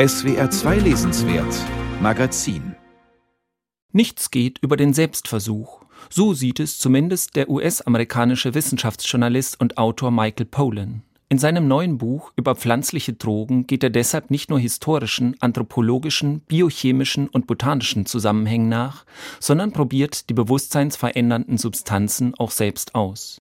SWR 2 Lesenswert Magazin Nichts geht über den Selbstversuch. So sieht es zumindest der US-amerikanische Wissenschaftsjournalist und Autor Michael Pollan. In seinem neuen Buch über pflanzliche Drogen geht er deshalb nicht nur historischen, anthropologischen, biochemischen und botanischen Zusammenhängen nach, sondern probiert die bewusstseinsverändernden Substanzen auch selbst aus.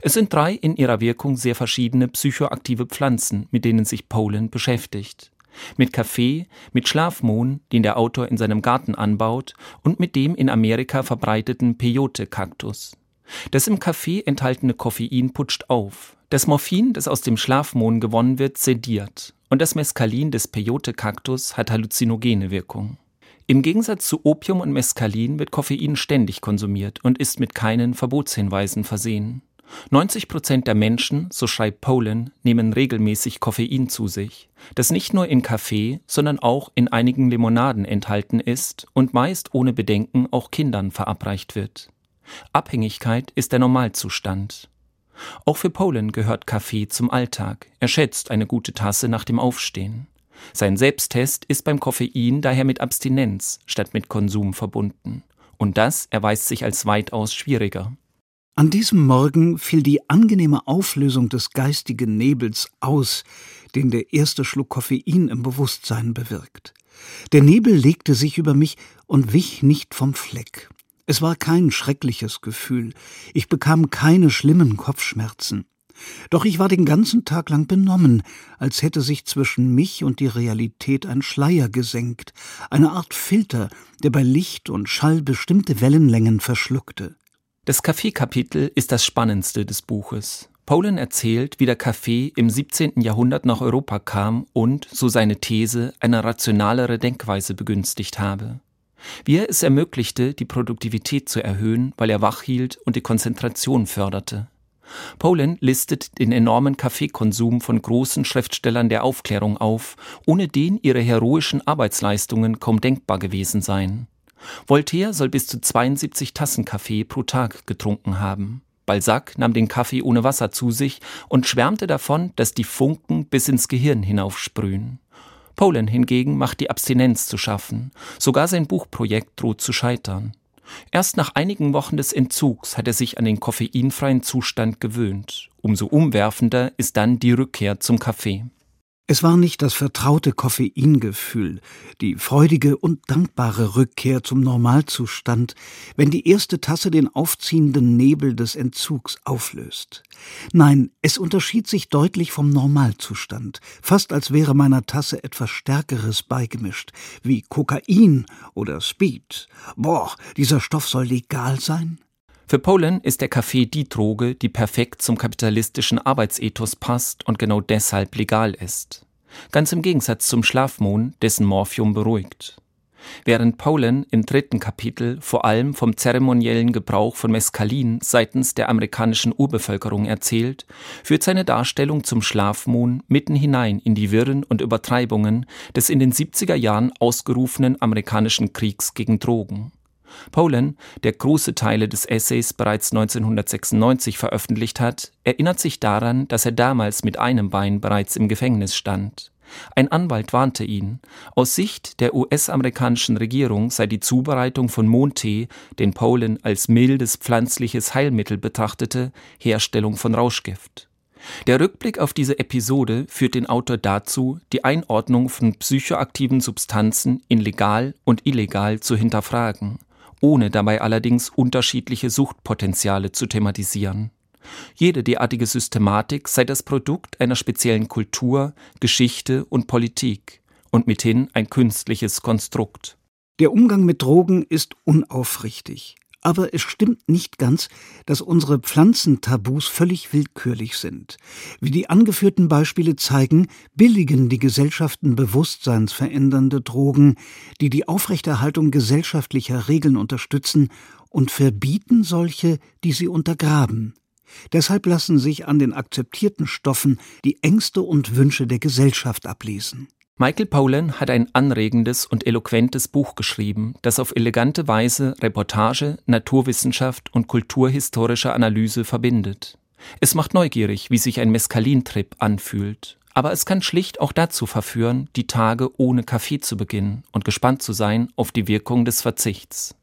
Es sind drei in ihrer Wirkung sehr verschiedene psychoaktive Pflanzen, mit denen sich Poland beschäftigt. Mit Kaffee, mit Schlafmohn, den der Autor in seinem Garten anbaut, und mit dem in Amerika verbreiteten Peyote-Kaktus. Das im Kaffee enthaltene Koffein putscht auf. Das Morphin, das aus dem Schlafmohn gewonnen wird, sediert. Und das Mescalin des Peyote-Kaktus hat halluzinogene Wirkung. Im Gegensatz zu Opium und Mescalin wird Koffein ständig konsumiert und ist mit keinen Verbotshinweisen versehen. 90 Prozent der Menschen, so schreibt Poland, nehmen regelmäßig Koffein zu sich, das nicht nur in Kaffee, sondern auch in einigen Limonaden enthalten ist und meist ohne Bedenken auch Kindern verabreicht wird. Abhängigkeit ist der Normalzustand. Auch für Poland gehört Kaffee zum Alltag. Er schätzt eine gute Tasse nach dem Aufstehen. Sein Selbsttest ist beim Koffein daher mit Abstinenz statt mit Konsum verbunden. Und das erweist sich als weitaus schwieriger. An diesem Morgen fiel die angenehme Auflösung des geistigen Nebels aus, den der erste Schluck Koffein im Bewusstsein bewirkt. Der Nebel legte sich über mich und wich nicht vom Fleck. Es war kein schreckliches Gefühl, ich bekam keine schlimmen Kopfschmerzen. Doch ich war den ganzen Tag lang benommen, als hätte sich zwischen mich und die Realität ein Schleier gesenkt, eine Art Filter, der bei Licht und Schall bestimmte Wellenlängen verschluckte. Das Kaffeekapitel ist das spannendste des Buches. Poland erzählt, wie der Kaffee im 17. Jahrhundert nach Europa kam und, so seine These, eine rationalere Denkweise begünstigt habe. Wie er es ermöglichte, die Produktivität zu erhöhen, weil er wach hielt und die Konzentration förderte. Poland listet den enormen Kaffeekonsum von großen Schriftstellern der Aufklärung auf, ohne den ihre heroischen Arbeitsleistungen kaum denkbar gewesen seien. Voltaire soll bis zu 72 Tassen Kaffee pro Tag getrunken haben. Balzac nahm den Kaffee ohne Wasser zu sich und schwärmte davon, dass die Funken bis ins Gehirn hinaufsprühen. Poland hingegen macht die Abstinenz zu schaffen. Sogar sein Buchprojekt droht zu scheitern. Erst nach einigen Wochen des Entzugs hat er sich an den koffeinfreien Zustand gewöhnt. Umso umwerfender ist dann die Rückkehr zum Kaffee. Es war nicht das vertraute Koffeingefühl, die freudige und dankbare Rückkehr zum Normalzustand, wenn die erste Tasse den aufziehenden Nebel des Entzugs auflöst. Nein, es unterschied sich deutlich vom Normalzustand, fast als wäre meiner Tasse etwas Stärkeres beigemischt, wie Kokain oder Speed. Boah, dieser Stoff soll legal sein? Für Polen ist der Kaffee die Droge, die perfekt zum kapitalistischen Arbeitsethos passt und genau deshalb legal ist. Ganz im Gegensatz zum Schlafmohn, dessen Morphium beruhigt. Während Polen im dritten Kapitel vor allem vom zeremoniellen Gebrauch von Mescalin seitens der amerikanischen Urbevölkerung erzählt, führt seine Darstellung zum Schlafmohn mitten hinein in die Wirren und Übertreibungen des in den 70er Jahren ausgerufenen amerikanischen Kriegs gegen Drogen. Poland, der große Teile des Essays bereits 1996 veröffentlicht hat, erinnert sich daran, dass er damals mit einem Bein bereits im Gefängnis stand. Ein Anwalt warnte ihn, aus Sicht der US-amerikanischen Regierung sei die Zubereitung von Mondtee, den Poland als mildes pflanzliches Heilmittel betrachtete, Herstellung von Rauschgift. Der Rückblick auf diese Episode führt den Autor dazu, die Einordnung von psychoaktiven Substanzen in legal und illegal zu hinterfragen ohne dabei allerdings unterschiedliche Suchtpotenziale zu thematisieren. Jede derartige Systematik sei das Produkt einer speziellen Kultur, Geschichte und Politik und mithin ein künstliches Konstrukt. Der Umgang mit Drogen ist unaufrichtig. Aber es stimmt nicht ganz, dass unsere Pflanzentabus völlig willkürlich sind. Wie die angeführten Beispiele zeigen, billigen die Gesellschaften bewusstseinsverändernde Drogen, die die Aufrechterhaltung gesellschaftlicher Regeln unterstützen, und verbieten solche, die sie untergraben. Deshalb lassen sich an den akzeptierten Stoffen die Ängste und Wünsche der Gesellschaft ablesen. Michael Pollan hat ein anregendes und eloquentes Buch geschrieben, das auf elegante Weise Reportage, Naturwissenschaft und kulturhistorische Analyse verbindet. Es macht neugierig, wie sich ein Mescalintrip anfühlt, Aber es kann schlicht auch dazu verführen, die Tage ohne Kaffee zu beginnen und gespannt zu sein auf die Wirkung des Verzichts.